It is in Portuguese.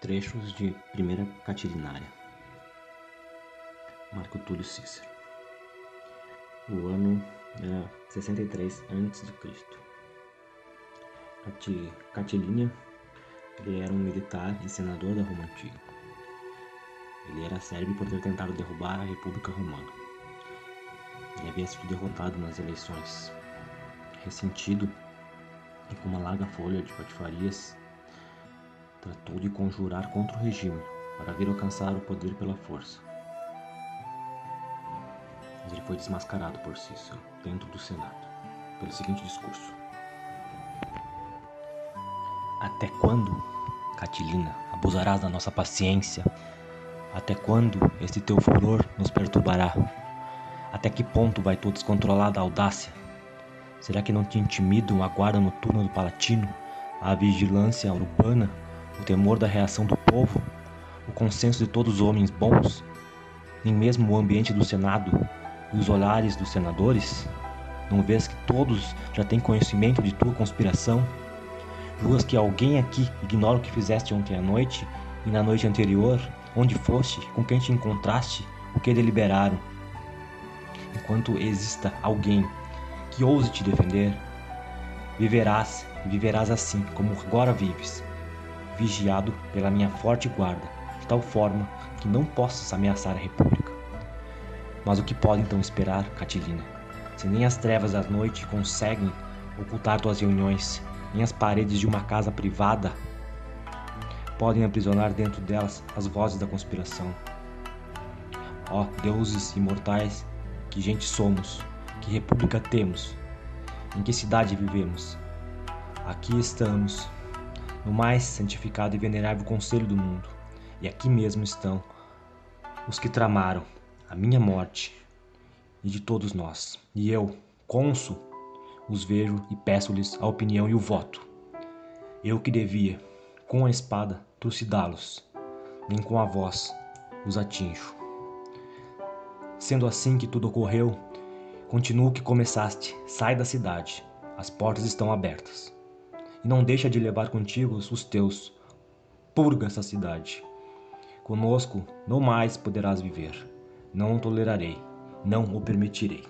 Trechos de Primeira Catilinária Marco Túlio Cícero O ano era 63 a.C. Catilínea ele era um militar e senador da Roma Antiga. Ele era célebre por ter tentado derrubar a República Romana. Ele havia sido derrotado nas eleições. Ressentido e com uma larga folha de patifarias, tratou de conjurar contra o regime para vir alcançar o poder pela força. Mas ele foi desmascarado por Cícero dentro do Senado pelo seguinte discurso: Até quando, Catilina, abusarás da nossa paciência? Até quando este teu furor nos perturbará? Até que ponto vai tua descontrolada audácia? Será que não te intimidam a guarda noturna do Palatino, a vigilância urbana o temor da reação do povo, o consenso de todos os homens bons, nem mesmo o ambiente do Senado e os olhares dos senadores? Não vês que todos já têm conhecimento de tua conspiração? Julgas que alguém aqui ignora o que fizeste ontem à noite e na noite anterior, onde foste, com quem te encontraste, o que deliberaram? Enquanto exista alguém que ouse te defender, viverás e viverás assim como agora vives, vigiado pela minha forte guarda, de tal forma que não possas ameaçar a República. Mas o que pode então esperar, Catilina? Se nem as trevas da noite conseguem ocultar tuas reuniões, nem as paredes de uma casa privada podem aprisionar dentro delas as vozes da conspiração. Ó oh, deuses imortais, que gente somos, que república temos, em que cidade vivemos? Aqui estamos, no mais santificado e venerável conselho do mundo. E aqui mesmo estão os que tramaram a minha morte e de todos nós. E eu, cônsul, os vejo e peço-lhes a opinião e o voto. Eu que devia, com a espada, trucidá-los, nem com a voz os atinjo. Sendo assim que tudo ocorreu, continua o que começaste, sai da cidade, as portas estão abertas e não deixa de levar contigo os teus. Purga essa cidade. Conosco não mais poderás viver. Não o tolerarei, não o permitirei.